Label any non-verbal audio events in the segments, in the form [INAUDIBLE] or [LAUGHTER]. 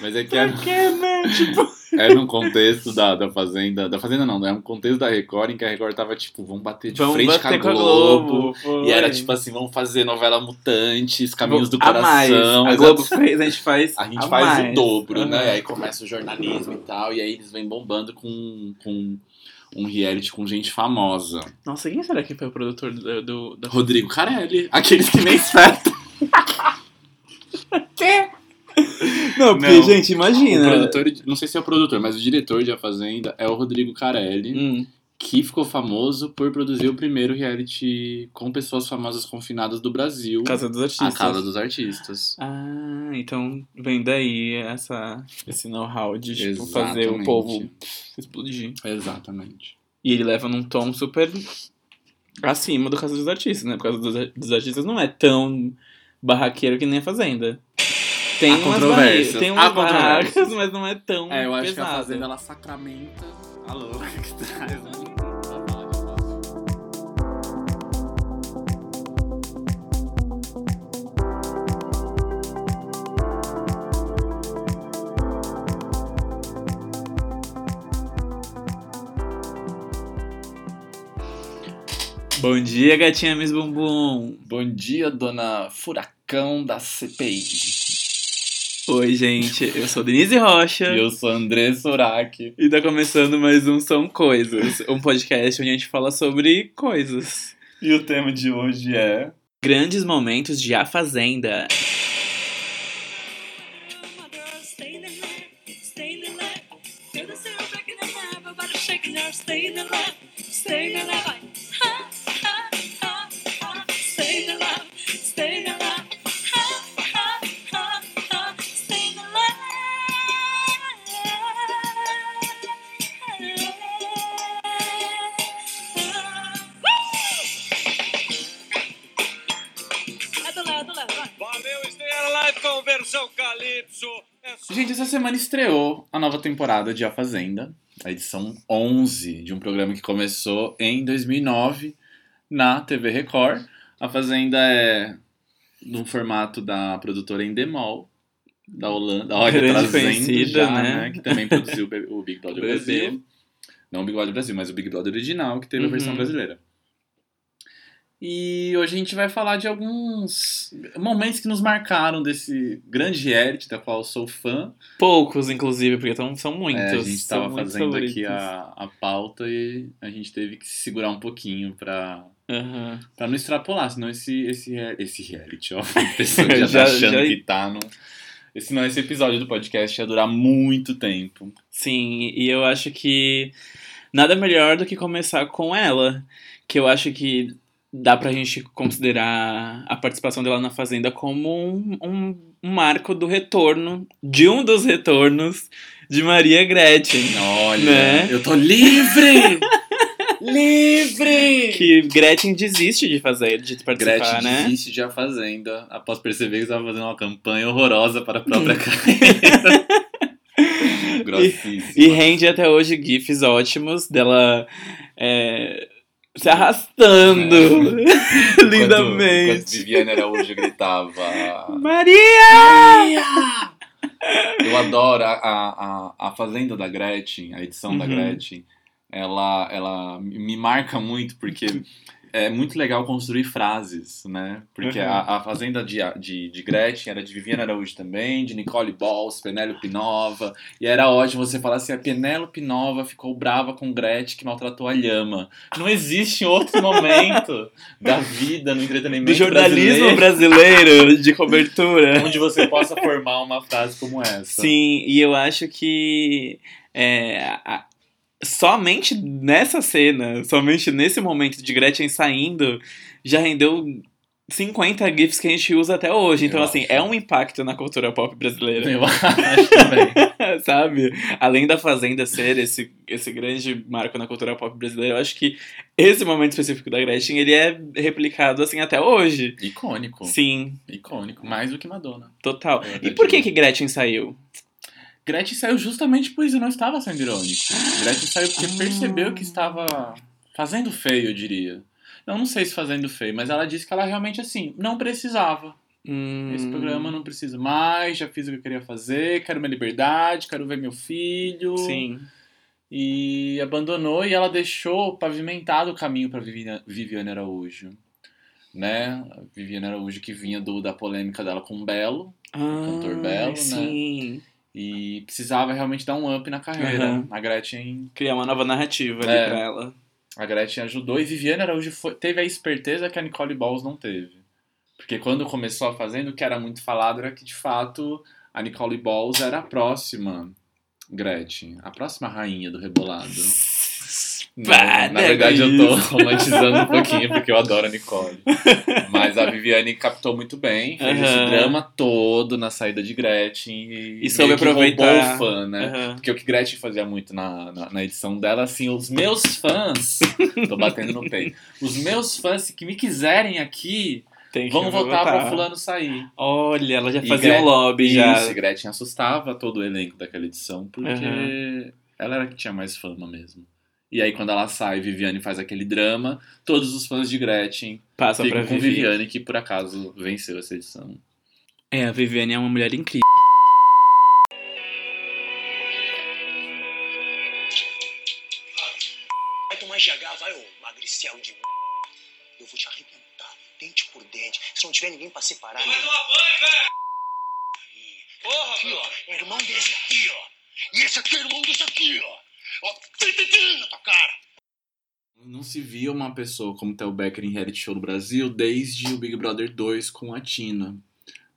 Mas é que é, Por quê, né? [LAUGHS] Tipo, é num contexto da, da Fazenda. Da Fazenda não, é um contexto da Record em que a Record tava tipo, vamos bater de vamos frente bater com a Globo. foi. E era tipo assim, vamos fazer novela Mutantes, Caminhos do a mais. Coração. A exato. Globo fez, a gente faz A gente a faz mais. o dobro, né? Aham. Aí começa o jornalismo e tal, e aí eles vêm bombando com, com um reality com gente famosa. Nossa, quem será que foi o produtor do... do, do... Rodrigo Carelli, [LAUGHS] aqueles que nem espertam. [LAUGHS] [LAUGHS] Não, porque, Não. gente, O imagina. produtor, não sei se é o produtor, mas o diretor de A Fazenda é o Rodrigo Carelli, Hum, que ficou famoso por produzir o primeiro reality com pessoas famosas confinadas do Brasil. Casa dos A Artistas. Casa dos Artistas. Ah, então vem daí essa, esse know-how de tipo, fazer o povo explodir. Exatamente. E ele leva num tom super acima do Casa dos Artistas, né? Porque o Casa dos Artistas não é tão barraqueiro que nem a Fazenda. Tem Há umas, controvérsias, tem umas barracas, mas não é tão É, eu acho que pesado. a Fazenda ela sacramenta a louca que traz um. Bom dia, gatinha Miss Bumbum. Bom dia, dona Furacão da CPI. Oi, gente. Eu sou Denise Rocha. E eu sou André Sorak. E tá começando mais um São Coisas, um podcast onde a gente fala sobre coisas. E o tema de hoje é. Grandes momentos de A Fazenda. Valeu, nova temporada de A Fazenda, a edição 11 de um programa que começou em 2009 na TV Record. A Fazenda é no formato da produtora Endemol, da Holanda. Olha, trazendo já, né? Que também produziu o Big Brother [LAUGHS] Brasil. Brasil. Não o Big Brother Brasil, mas o Big Brother original, que teve a versão Uhum. brasileira. E hoje a gente vai falar de alguns momentos que nos marcaram desse grande reality, da qual eu sou fã. Poucos, inclusive, porque tão, são muitos. É, a gente são tava muitos fazendo favoritos. aqui a, a pauta e a gente teve que se segurar um pouquinho Aham. pra não extrapolar, senão esse, esse, esse reality, ó, [LAUGHS] a pessoa já, [LAUGHS] Já- tá achando já- que tá no... Senão esse episódio do podcast ia durar muito tempo. Sim, e eu acho que nada melhor do que começar com ela. Que eu acho que dá pra gente considerar a participação dela na Fazenda como um, um, um marco do retorno, de um dos retornos de Maria Gretchen. Olha, Né? eu tô livre! [LAUGHS] livre! Que Gretchen desiste de fazer, de participar, Gretchen né? desiste de A Fazenda após perceber que estava fazendo uma campanha horrorosa para a própria [LAUGHS] carreira. Grossíssima. E rende até hoje GIFs ótimos dela é, se arrastando [LAUGHS] Enquanto lindamente. Viviane Araújo gritava. Maria! Eu adoro a, a, a, Fazenda da Gretchen, a edição da Uhum. Gretchen. Ela, ela me marca muito porque é muito legal construir frases, né? Porque Uhum. a, a Fazenda de, de, de Gretchen era de Viviane Araújo também, de Nicole Balls, Penélope Nova. E era ótimo você falar assim: a Penélope Nova ficou brava com Gretchen que maltratou a Lhama. Não existe outro momento da vida no entretenimento Do jornalismo brasileiro brasileiro de cobertura. onde você possa formar uma frase como essa. Sim, e eu acho que é, a- somente nessa cena, somente nesse momento de Gretchen saindo, já rendeu 50 GIFs que a gente usa até hoje. Então, Eu assim, acho. é um impacto na cultura pop brasileira. Eu [LAUGHS] acho também. [LAUGHS] sabe? Além da Fazenda ser esse, esse grande marco na cultura pop brasileira, eu acho que esse momento específico da Gretchen, ele é replicado, assim, até hoje. Icônico. Sim, Icônico. Mais do que Madonna. total. É E por que que Gretchen saiu? Gretchen saiu justamente por isso, não estava sendo irônico. Gretchen saiu porque Ah. percebeu que estava fazendo feio, eu diria. Não, não sei se fazendo feio, mas ela disse que ela realmente, assim, não precisava. Hum, Esse programa eu não preciso mais, já fiz o que eu queria fazer, quero minha liberdade, quero ver meu filho. Sim. E abandonou e ela deixou pavimentado o caminho para Viviane, Araújo. Né? A Viviane Araújo que vinha do, da polêmica dela com o Belo cantor Ah, belo, né? E precisava realmente dar um up na carreira. Aham. A Gretchen Criar uma nova narrativa ali É. pra ela. A Gretchen ajudou e Viviane Araújo foi- teve a esperteza que a Nicole Balls não teve. Porque quando começou a Fazenda, o que era muito falado era que, de fato, a Nicole Balls era a próxima Gretchen, a próxima rainha do rebolado. Na nega verdade, eu tô isso. [LAUGHS] romantizando um pouquinho, porque eu adoro a Nicole. [LAUGHS] Mas a Viviane captou muito bem, fez esse drama todo na saída de Gretchen e, E soube aproveitar. o fã, né? Porque o que Gretchen fazia muito na, na, na edição dela, assim, os meus fãs, [LAUGHS] tô batendo no peito, os meus fãs que me quiserem aqui, vão votar pra votar. fulano sair. Olha, ela já fazia Gre- um lobby já. Isso, e Gretchen assustava todo o elenco daquela edição, porque Aham. ela era a que tinha mais fama mesmo. E aí, quando ela sai, Viviane faz aquele drama, todos os fãs de Gretchen Passa pra ficam com Vivi. Viviane, que por acaso venceu essa edição. É, a Viviane é uma mulher incrível. Pessoa como Tel Becker em reality show no Brasil desde o Big Brother 2 com a Tina.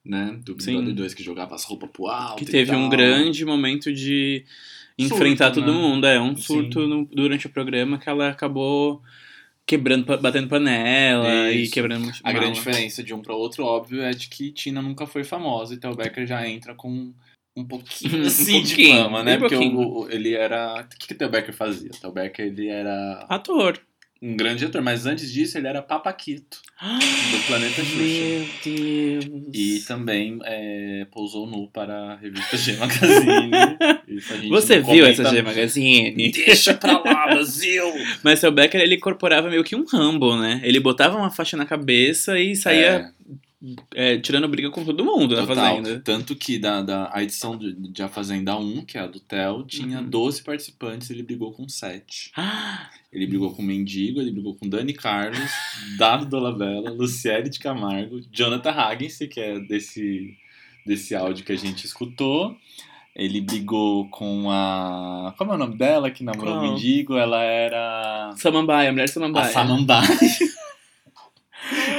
Né? Do Big Sim. Brother 2 que jogava as roupas pro alto. Que e teve um grande momento de Surto, enfrentar todo né? mundo. É, um surto no- durante o programa que ela acabou quebrando, batendo panela e Isso. quebrando A mala. grande diferença de um para outro, óbvio, é de que Tina nunca foi famosa e Tel Becker já entra com um pouquinho [LAUGHS] Um assim de pouquinho, fama, né? bem Porque o- o- ele era. O que, que Tel Becker fazia? Tel Becker ele era Ator. Um grande ator, mas antes disso ele era Papaquito do [GASPS] Planeta Xuxa. Meu Deus. E também é, pousou nu para a revista G Magazine. [LAUGHS] Você viu comenta. essa G Magazine? Deixa pra lá, [LAUGHS] Brasil! Mas o Becker, ele incorporava meio que um Rambo, né? Ele botava uma faixa na cabeça e saía É, é, tirando briga com todo mundo na total. Fazenda. Tanto que da, da a edição de, de A Fazenda 1, que é a do Theo, tinha Uhum. 12 participantes ele brigou com 7. [GASPS] Ah, Ele brigou com Mendigo, ele brigou com Dani Carlos, Dado Dolabella, Luciele de Camargo, Jonathan Hagens, que é desse, desse áudio que a gente escutou. Ele brigou com a. Como é o nome dela que namorou o? Mendigo? Ela era. Samambaia, a mulher A Samambaia. [LAUGHS]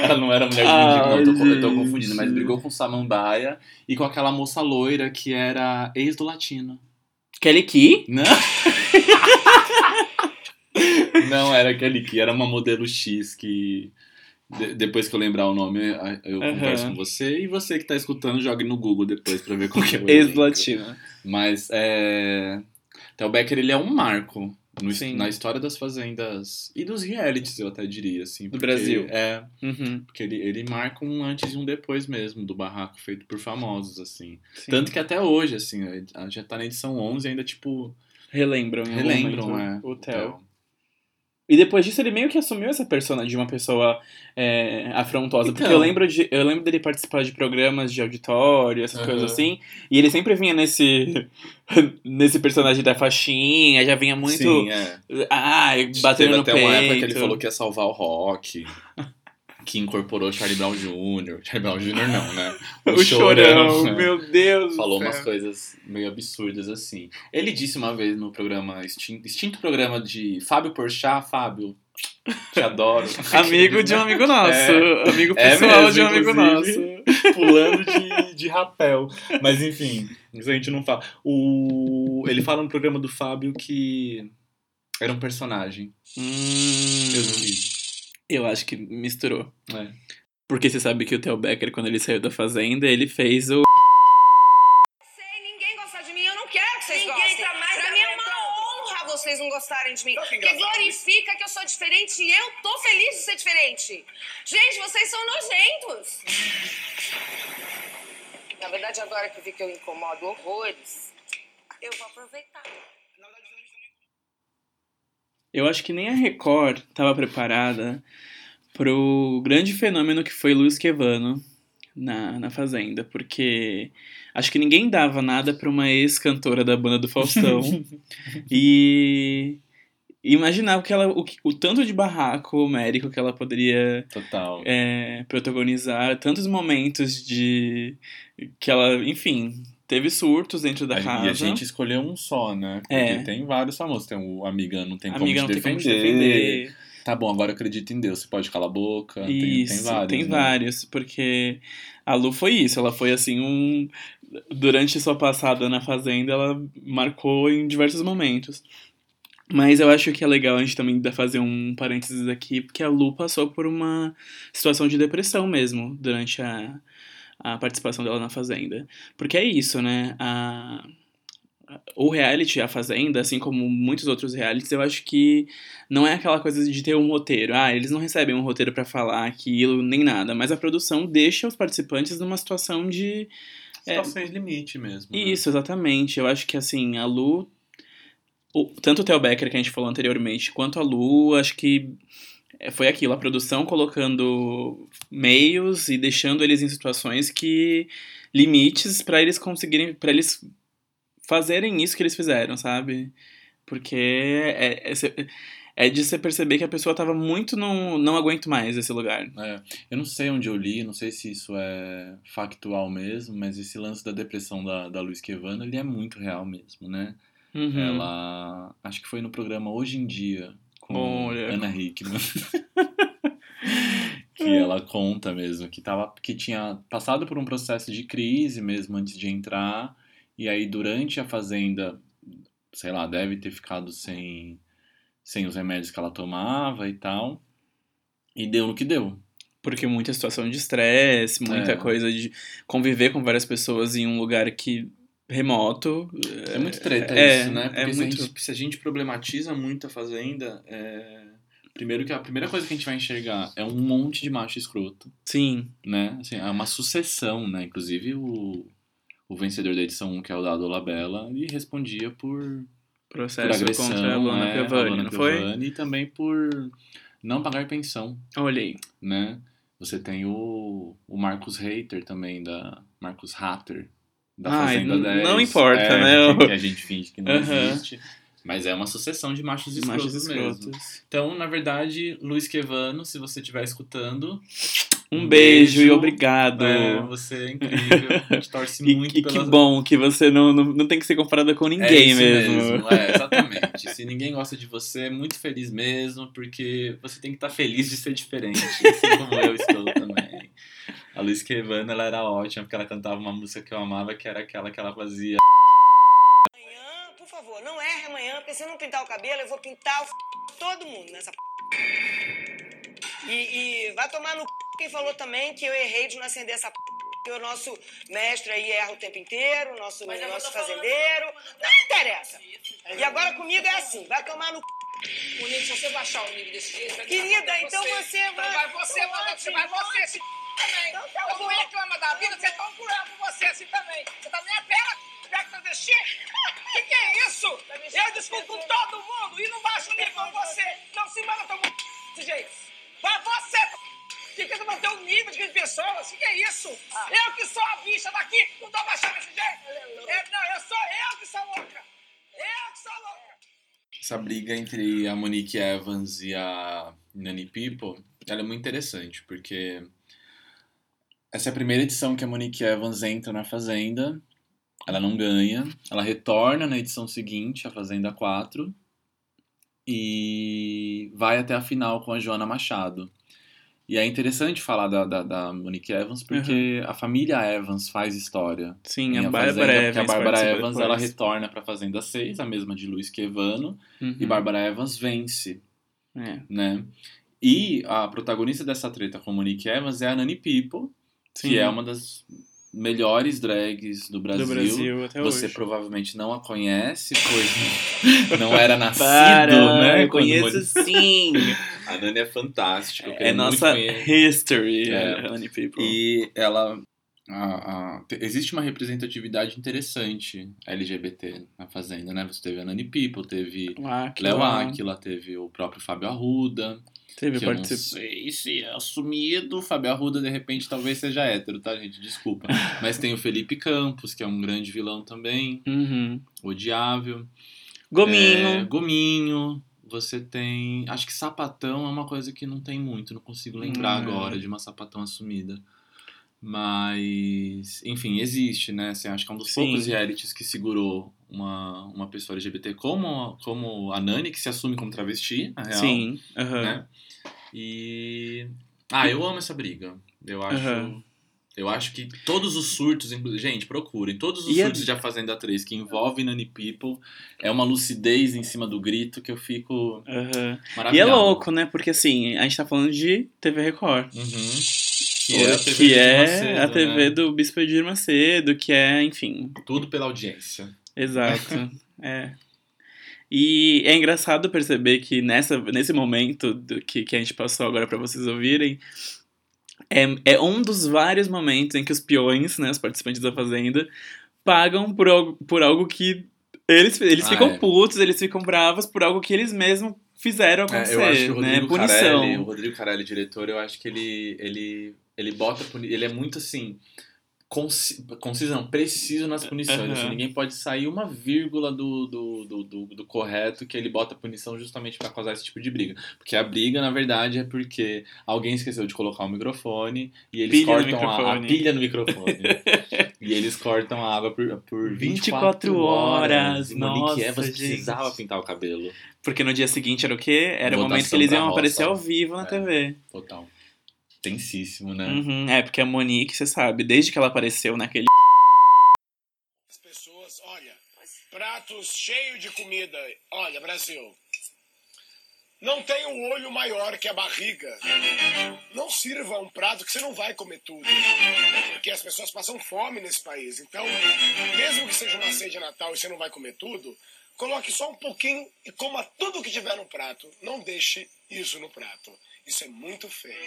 Ela não era mulher de Ah, mendigo, não, tô, eu tô confundindo, mas brigou com Samambaia e com aquela moça loira que era ex do Latino. Kelly Key? Não? [LAUGHS] não, era aquele que era uma modelo X que. de- depois que eu lembrar o nome, eu Aham. converso com você. E você que tá escutando, jogue no Google depois pra ver qual que é o. Ex-Latina. Mas é. Tel Becker, ele é um marco no- na história das fazendas e dos realities, eu até diria, assim. Do Brasil. É, Uhum. porque ele, ele marca um antes e um depois mesmo do barraco feito por famosos, assim. Sim. Tanto que até hoje, assim, a- já tá na edição 11 e ainda, tipo, Relembram. relembram, momento é. O Theo. E depois disso ele meio que assumiu essa persona de uma pessoa é, afrontosa. Porque Então. eu lembro, de, eu lembro dele participar de programas de auditório, essas Aham. coisas assim. E ele sempre vinha nesse, [LAUGHS] nesse personagem da faixinha, já vinha muito. Sim, é. Ai, batendo Teve no até peito. uma época que ele falou que ia salvar o rock. [LAUGHS] Que incorporou Charlie Brown Jr. Charlie Brown Jr. não, né? [LAUGHS] O, chorão, né? meu Deus. Falou umas coisas meio absurdas assim. Ele disse uma vez no programa, extinto, extinto programa de Fábio Porchat, Fábio, te adoro. [LAUGHS] Amigo de um amigo nosso. É. amigo É pessoal mesmo, de um amigo nosso. Pulando de, de rapel. Mas enfim, isso a gente não fala. O... Ele fala no programa do Fábio que era um personagem. Hum, Eu duvido. Eu acho que misturou. É. Porque você sabe que o Theo Becker, quando ele saiu da Fazenda, ele fez o. sei, ninguém gosta de mim, eu não quero que vocês Ninguém gostem. tá mais pra mim é uma honra vocês não gostarem de mim. Porque engraçado. glorifica que eu sou diferente e eu tô feliz de ser diferente. Gente, vocês são nojentos. Na verdade, agora que eu vi que eu incomodo horrores, eu vou aproveitar. Eu acho que nem a Record estava preparada pro grande fenômeno que foi Luiz Quevano na, na Fazenda, porque acho que ninguém dava nada pra uma ex-cantora da banda do Faustão. [LAUGHS] e imaginava que ela, o, o tanto de barraco homérico que ela poderia Total. é, protagonizar, tantos momentos de. que ela, enfim, teve surtos dentro da A- casa. E a gente escolheu um só, né? Porque É. tem vários famosos. Tem o Amiga Não Tem Amiga, Como não Te tem como defender. te defender. Tá bom, agora acredito em Deus. Você pode calar a boca. tem, Isso, tem vários. tem né? vários, porque a Lu foi isso, ela foi assim um. Durante sua passada na Fazenda, ela marcou em diversos momentos. Mas eu acho que é legal a gente também fazer um parênteses aqui, porque a Lu passou por uma situação de depressão mesmo durante a, a participação dela na Fazenda. Porque é isso, né? A, o reality, a Fazenda, assim como muitos outros realities, eu acho que não é aquela coisa de ter um roteiro. Ah, eles não recebem um roteiro pra falar aquilo, nem nada. Mas a produção deixa os participantes numa situação de. É. Situações limite mesmo. né? Isso, exatamente. Eu acho que, assim, a Lu. o- tanto o Theo Becker, que a gente falou anteriormente, quanto a Lu, acho que é, foi aquilo. A produção colocando meios e deixando eles em situações que. limites pra eles conseguirem. para eles fazerem isso que eles fizeram, sabe? Porque é, é, é de você perceber que a pessoa tava muito no não aguento mais esse lugar. É, eu não sei onde eu li, não sei se isso é factual mesmo, mas esse lance da depressão da, da Luiz Quevano, ele é muito real mesmo, né? Uhum. Ela, acho que foi no programa Hoje em Dia, com Olha. Ana Hickman. [LAUGHS] que ela conta mesmo que, tava, que tinha passado por um processo de crise mesmo antes de entrar, e aí durante a Fazenda, sei lá, deve ter ficado sem, sem os remédios que ela tomava e tal, e deu no que deu. Porque muita situação de estresse, muita É. coisa de conviver com várias pessoas em um lugar que remoto. É muito treta é, isso, né? Porque é se, muito... a gente, se a gente problematiza muito a Fazenda, é... primeiro que a primeira coisa que a gente vai enxergar é um monte de macho escroto, Sim, né? Assim, é uma sucessão, né? Inclusive o, o vencedor da edição 1, que é o Dado Labella, ele respondia por, por processo agressão, contra a Luana é, a Piovani, Luana não foi? Piovani, e também por não pagar pensão, Olhei. né? Você tem o, o Marcos Hater também, da Marcos Hatter, da Ai, Fazenda n- 10. não importa, é, né? [LAUGHS] Que a gente finge que não Aham. existe. Mas é uma sucessão de machos escrotos, Machos mesmo. escrotos. Então, na verdade, Luiz Quevano, se você estiver escutando, Um beijo, e obrigado. é, você é incrível. A gente torce [LAUGHS] E, muito e que pela... bom que você não, não, não tem que ser comparada com É ninguém isso mesmo. É, [LAUGHS] exatamente. Se ninguém gosta de você, é muito feliz mesmo, porque você tem que estar feliz de ser diferente, assim como eu estou também. A Luiz Quevano, ela era ótima, porque ela cantava uma música que eu amava, que era aquela que ela fazia. Amanhã, por favor, não erre amanhã, porque se eu não pintar o cabelo, eu vou pintar o f... todo mundo nessa p... E, e vai tomar no c... quem falou também que eu errei de não acender essa p... Porque o nosso mestre aí erra o tempo inteiro, o nosso, Mas nosso tô falando- fazendeiro. Não interessa. E agora comigo é assim, vai tomar no c... O nível, se você baixar o nível desse jeito, vai Querida, então pra você Então vai- vai você, vai você, vai você esse também. Então tá Eu vou bom. reclamar da vida, vocês estão curando você assim também. Você também é pela pega travesti? O que, que é isso? Eu discuto com todo mundo e não baixo o nível com você. Não se manda todo mundo desse jeito. Vai você, que tenta manter o nível de pessoas. O que, que é isso? Eu que sou a bicha daqui, não tô baixando desse jeito. É, não, eu sou eu que sou louca. Eu que sou louca. Essa briga entre a Monique Evans e a Nani People, ela é muito interessante, porque essa é a primeira edição que a Monique Evans entra na Fazenda, ela não ganha, ela retorna na edição seguinte, a Fazenda 4, e vai até a final com a Joana Machado. E é interessante falar da, da, da Monique Evans, porque a família Evans faz história. Sim, a A Bárbara Evans. a Bárbara Evans ela retorna pra Fazenda 6, a mesma de Luiz Quevano, Uhum. e Bárbara Evans vence, É, né? E a protagonista dessa treta com Monique Evans é a Nani People, sim. que é uma das melhores drags do Brasil. do Brasil até Você hoje. provavelmente não a conhece, pois não [LAUGHS] era nascido, Para, né? eu conheço sim. A Nani é fantástica. é nossa history, É. Honey People. E ela, a- a- te- existe uma representatividade interessante LGBT na Fazenda, né? Você teve a Nani People, teve Léo Aquila, teve o próprio Fábio Arruda. Teve que eu não sei se é assumido. Fábio Arruda, de repente, talvez seja hétero, tá, gente? Desculpa. [LAUGHS] Mas tem o Felipe Campos, que é um grande vilão também, Uhum. odiável. Gominho. É, Gominho. Você tem. Acho que sapatão é uma coisa que não tem muito, não consigo lembrar Hum. agora de uma sapatão assumida. Mas, enfim, existe, né? Assim, acho que é um dos Sim. poucos realities que segurou uma, uma pessoa LGBT como, como a Nani, que se assume como travesti, na real. Sim. Né? E. Ah, eu amo essa briga. Eu acho. Eu acho que todos os surtos, gente, procurem. Todos os E a- surtos de A Fazenda 3 que envolvem Nani People é uma lucidez em cima do grito que eu fico. E maravilhado. é louco, né? Porque assim, a gente tá falando de TV Record. Uhum. Que é é, a TV de Macedo, a TV né? do Bispo Edir Macedo, que é, enfim, Tudo pela audiência. Exato. é. E é engraçado perceber que nessa, nesse momento do, que, que a gente passou agora pra vocês ouvirem, é, é um dos vários momentos em que os peões, né, os participantes da Fazenda, pagam por algo, por algo que eles, eles Ah, ficam é. putos, eles ficam bravos por algo que eles mesmos fizeram É, acontecer, eu acho que o né? Rodrigo Punição. Carelli, o Rodrigo Carelli, diretor, eu acho que ele, ele, ele bota. Ele é muito assim. Conci, conciso, não, preciso nas punições. Aham. assim, ninguém pode sair uma vírgula do, do, do, do, do correto que ele bota punição justamente pra causar esse tipo de briga. Porque a briga, na verdade, é porque alguém esqueceu de colocar o microfone e eles Pilha cortam a, a pilha no microfone. [LAUGHS] e eles cortam a água por, por 24, 24 horas. E Monique Evans Nossa, precisava gente. pintar o cabelo. Porque no dia seguinte era o quê? Era o Votação momento que eles iam roça. aparecer ao vivo na É. TV. Total. Tensíssimo, né? Uhum, é, porque a Monique, você sabe, desde que ela apareceu naquele. As pessoas, olha, pratos cheios de comida. Olha, Brasil. Não tem um olho maior que a barriga. Não sirva um prato que você não vai comer tudo. Porque as pessoas passam fome nesse país. Então, mesmo que seja uma ceia de Natal e você não vai comer tudo, coloque só um pouquinho e coma tudo que tiver no prato. Não deixe isso no prato. Isso é muito feio.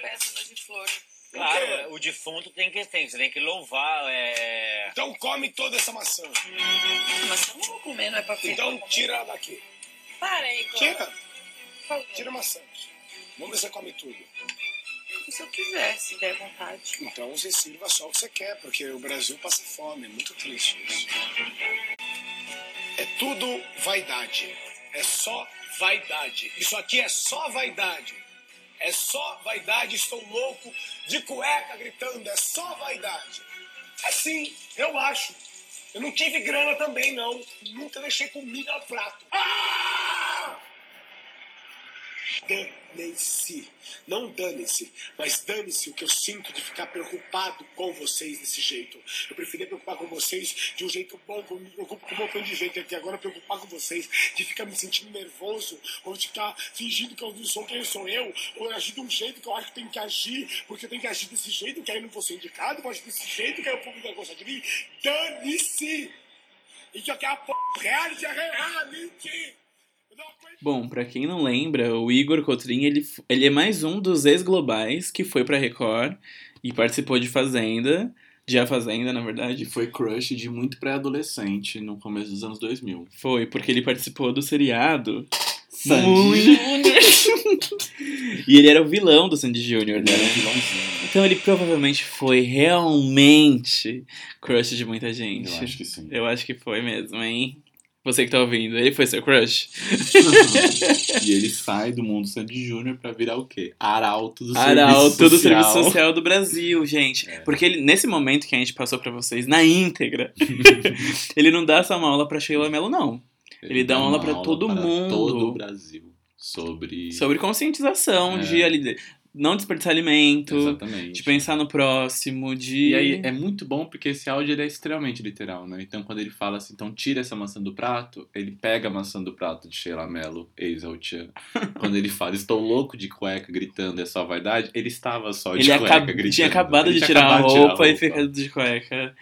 Pétalas de flores. Claro, o defunto tem que tem, você tem que louvar. É... Então come toda essa maçã. Mas eu não vou comer, não é pra ficar. Então tira ela daqui. Para aí, Tira. Tira a maçã. Vamos ver se você come tudo. Se eu quiser, se der vontade. Então você sirva só o que você quer, porque o Brasil passa fome. É muito triste isso. É tudo vaidade. É só vaidade. Isso aqui é só vaidade. É só vaidade. Estou louco de cueca gritando. É só vaidade. Assim, eu acho. Eu não tive grana também, não. Nunca deixei comida no prato. Ah! Dane-se. Não dane-se, mas dane-se o que eu sinto de ficar preocupado com vocês desse jeito. Eu preferia preocupar com vocês de um jeito bom, como eu me preocupo com um montão de gente aqui. Agora preocupar com vocês de ficar me sentindo nervoso, ou de ficar fingindo que eu não sou quem sou eu, ou agir de um jeito que eu acho que tem que agir, porque eu tenho que agir desse jeito, que aí eu não vou ser indicado, vou agir desse jeito, que aí o público vai gostar de mim. Dane-se! Isso aqui é a p... reality, é Bom, pra quem não lembra, o Igor Cotrim, ele, ele é mais um dos ex-globais que foi pra Record e participou de Fazenda, de A Fazenda, na E verdade. foi crush de muito pré-adolescente no começo dos anos 2000. Foi, porque ele participou do seriado Sandy Júnior. [LAUGHS] e ele era o vilão do Sandy Júnior, Ele né? era um vilãozinho. Então ele provavelmente foi realmente crush de muita gente. Eu acho que sim. Eu acho que foi mesmo, hein? Você que tá ouvindo, ele foi seu crush? e ele sai do mundo Sandy Júnior pra virar o quê? Arauto do Arauto Serviço do Social. Serviço Social do Brasil, gente. É. Porque ele, nesse momento que a gente passou pra vocês, na íntegra, [LAUGHS] ele não dá uma aula pra Sheila Mello, não. Ele dá uma aula pra todo mundo. todo o Brasil. Sobre... Sobre conscientização, É. de ali, não desperdiçar alimento, Exatamente. de pensar no próximo, de... E aí é muito bom porque esse áudio ele é extremamente literal, né? Então quando ele fala assim, então tira essa maçã do prato, ele pega a maçã do prato de Sheila Mello, ex-Altian. [LAUGHS] quando ele fala, estou louco de cueca gritando, é só vaidade, ele estava só de Ele cueca acab- gritando. tinha acabado Ele de tirar a acabado de tirar roupa, e roupa. fica de cueca.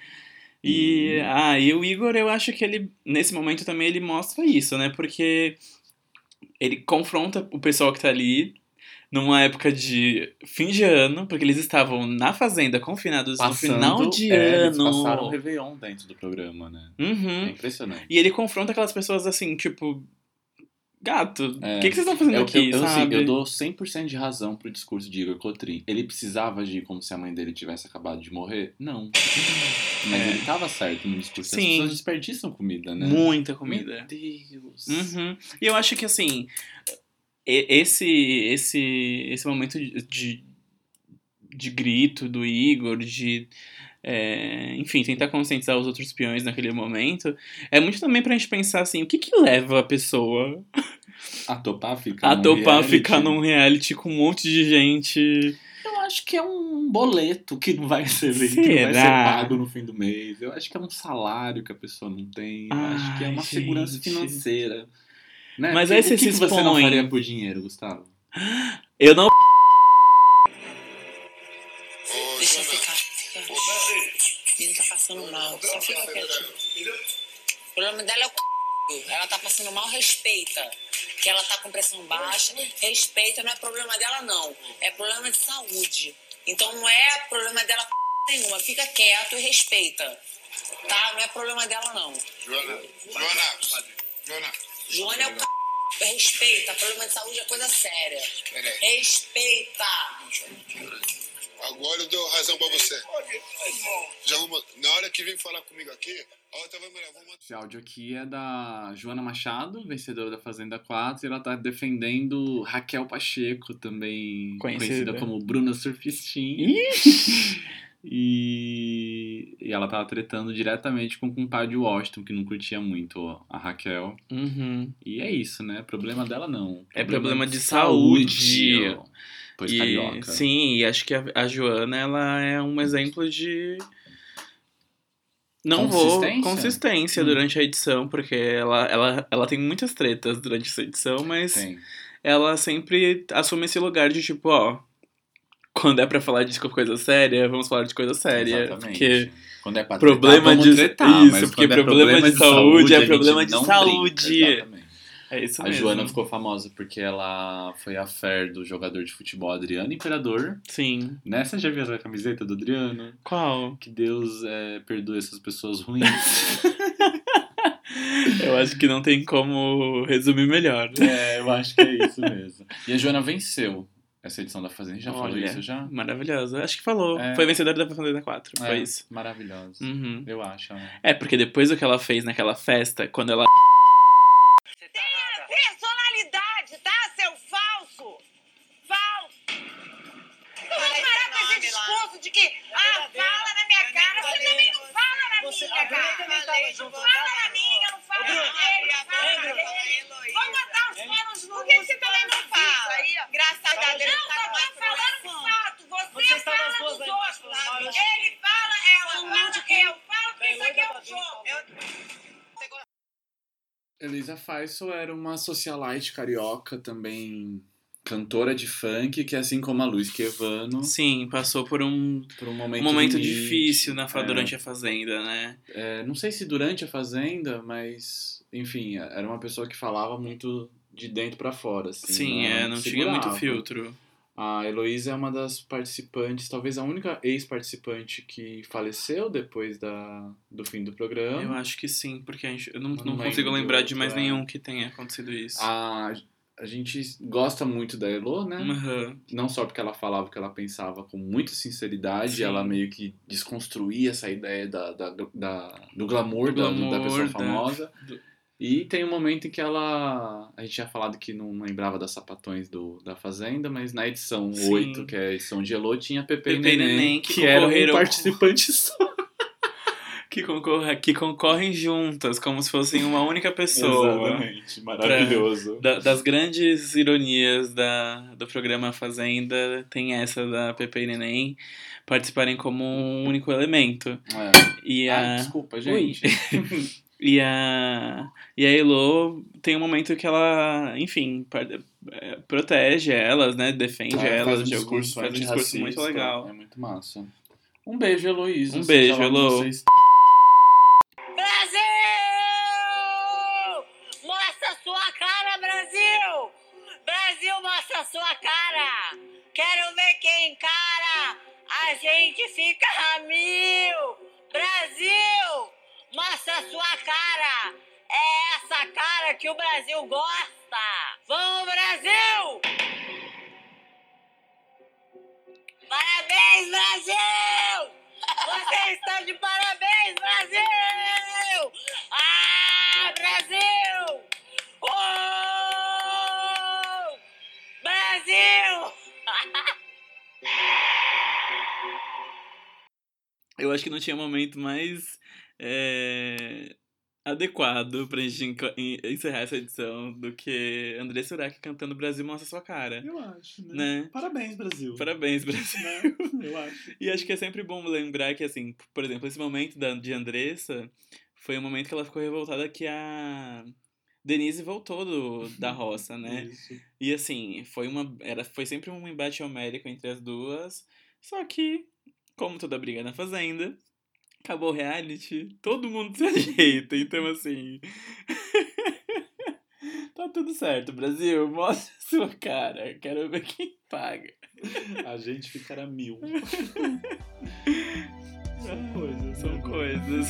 E, E- ah, e o Igor, eu acho que ele, nesse momento também, ele mostra isso, né? Porque ele confronta o pessoal que tá ali, numa época de fim de ano, porque eles estavam na fazenda confinados no final de é, eles ano. passaram o Réveillon dentro do programa, né? É Uhum. impressionante. E ele confronta aquelas pessoas assim, tipo, gato, o É. que, que vocês estão fazendo Eu, aqui, eu, eu, assim, sabe? eu dou 100% de razão pro discurso de Igor Cotrim. Ele precisava agir como se a mãe dele tivesse acabado de morrer? Não. [LAUGHS] Mas É. ele tava certo no discurso. As Sim. pessoas desperdiçam comida, né? Muita comida. Meu Deus. Uhum. E eu acho que assim, esse esse esse momento de, de, grito do Igor, de é, enfim, tentar conscientizar os outros peões naquele momento, é muito também pra gente pensar assim, o que que leva a pessoa A topar ficar a num topar reality? ficar num reality com um monte de gente? Eu acho que é um boleto que não vai ser, que não vai ser pago no fim do mês. Eu acho que é um salário que a pessoa não tem. Eu acho que é Ai, uma segurança gente. financeira. Né? Mas Porque aí você o que se que você não expõe. faria por dinheiro, Gustavo? Eu não Deixa eu ficar. fica. Ele tá passando mal. Só fica quietinho. O problema dela é o c. Ela tá passando mal, respeita. Que ela tá com pressão baixa, respeita, não é problema dela, não. É problema de saúde. Então não é problema dela c... nenhuma. Fica quieto e respeita. Tá? Não é problema dela, não. Joana, Joana, Joana, Joana é o c. Respeita. Problema de saúde é coisa séria. peraí. Respeita. Agora eu dou razão pra você. Já na hora que vem falar comigo aqui, a outra vai mandar, vou mandar. Esse áudio aqui é da Joana Machado, vencedora da Fazenda 4, e ela tá defendendo Raquel Pacheco, também Conhecida. conhecida como Bruna Surfistin. [LAUGHS] E, e ela tava tretando diretamente com o compadre Washington, que não curtia muito a Raquel. Uhum. E é isso, né? Problema dela não. É problema de saúde. ó. Pois E- carioca. Sim, e acho que a, a Joana ela é um exemplo de. Não vou. Consistência? Consistência Hum. durante a edição, porque ela, ela, ela tem muitas tretas durante essa edição, mas Tem. ela sempre assume esse lugar de tipo, ó. Quando é pra falar de coisa séria, vamos falar de coisa séria. Exatamente. Porque Quando é pra problema tretar, vamos de- tretar, isso, mas porque quando é problema de saúde é a gente problema de saúde. brinca, exatamente. é isso A mesmo. Joana ficou famosa porque ela foi a fé do jogador de futebol Adriano Imperador. Sim. Nessa já viu a camiseta do Adriano? Qual? Que Deus é, perdoe essas pessoas ruins. [LAUGHS] Eu acho que não tem como resumir melhor. é, eu acho que é isso mesmo. E a Joana venceu essa edição da Fazenda. Já falou Olha, isso já? Maravilhosa. Acho que falou. É. Foi vencedora da Fazenda 4. Foi É, isso. Maravilhosa. Uhum. Eu acho. né? É, porque depois do que ela fez naquela festa, quando ela. Personalidade, tá, seu falso? Falso. Vamos parar com esse discurso de que, ah, fala na minha cara. Você também não fala na minha, cara. Não fala na minha, fala dele. Vamos botar os panos no Por que você também não fala? Graças a Deus. Não, só tô falando fato. Você fala dos outros. Ele fala, ela fala, eu falo, que isso aqui é um jogo. Elisa Faisal era uma socialite carioca, também cantora de funk, que assim como a Luiz Quevano, Sim, passou por um por um momento, um momento limite, difícil na, é, durante a Fazenda, né? é, não sei se durante a Fazenda, mas enfim, era uma pessoa que falava muito de dentro pra fora, assim. Sim, ela é, não tinha muito filtro. A Heloísa é uma das participantes, talvez a única ex-participante que faleceu depois da, do fim do programa. Eu acho que sim, porque a gente, eu não, Eu não, não consigo lembrar de mais é. nenhum que tenha acontecido isso. A, a gente gosta muito da Elo, né? Aham. Não só porque ela falava o que ela pensava com muita sinceridade, Sim. ela meio que desconstruía essa ideia da, da, da- do glamour, Do da- glamour, da, pessoa da- famosa. do- E tem um momento em que ela. A gente tinha falado que não lembrava das sapatões do, da Fazenda, mas na edição Sim. 8, que é a edição de Elo, tinha Pepe, Pepe e Neném, Neném, que que, era um participante só. Que, concorre, que concorrem juntas, como se fossem uma única pessoa. Exatamente, maravilhoso. Da- das grandes ironias da, do programa Fazenda, tem essa da Pepe e Neném participarem como um único elemento. É. E Ah, a, desculpa, gente. [LAUGHS] e a, e a Elo tem um momento que ela, enfim, eh, protege elas, né? Defende É, elas faz um de alguns discurso faz um discurso muito legal. É muito massa. Um beijo, Heloísa. Um seja beijo, Elo. Gente fica a mil. Brasil, mostra sua cara. É essa cara que o Brasil gosta. Vamos, Brasil! Parabéns, Brasil! Você está de parabéns, Eu acho que não tinha momento mais é, adequado pra gente encerrar essa edição do que André Surak cantando Brasil Mostra Sua Cara. Eu acho, né? Né? Parabéns, Brasil. Parabéns, Brasil. Né? Eu acho. E acho que é sempre bom lembrar que, assim, por exemplo, esse momento da, de Andressa foi um momento que ela ficou revoltada que a Denise voltou do, da [LAUGHS] roça, né? Isso. E assim, foi uma. Era, foi sempre um embate homérico entre as duas. Só que, como toda briga na fazenda, acabou o reality, todo mundo se [LAUGHS] ajeita. Então, assim. [LAUGHS] tá tudo certo, Brasil. Mostra a sua cara. Quero ver quem paga. A gente ficará mil. [LAUGHS] São coisas. São né? coisas.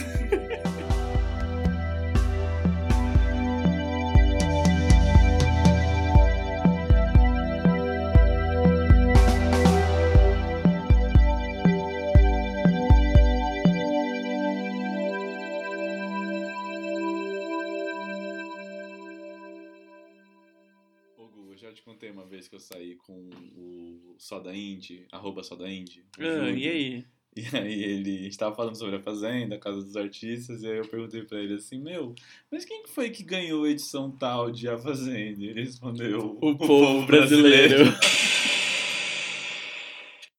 Vez que eu saí com o Soda Indie, arroba Soda Indie. o Ah, Júlio. e aí? [LAUGHS] E aí ele a gente tava falando sobre a Fazenda, a Casa dos Artistas, e aí eu perguntei pra ele assim, meu, mas quem que foi que ganhou a edição tal de A Fazenda? E ele respondeu, O povo brasileiro. [LAUGHS]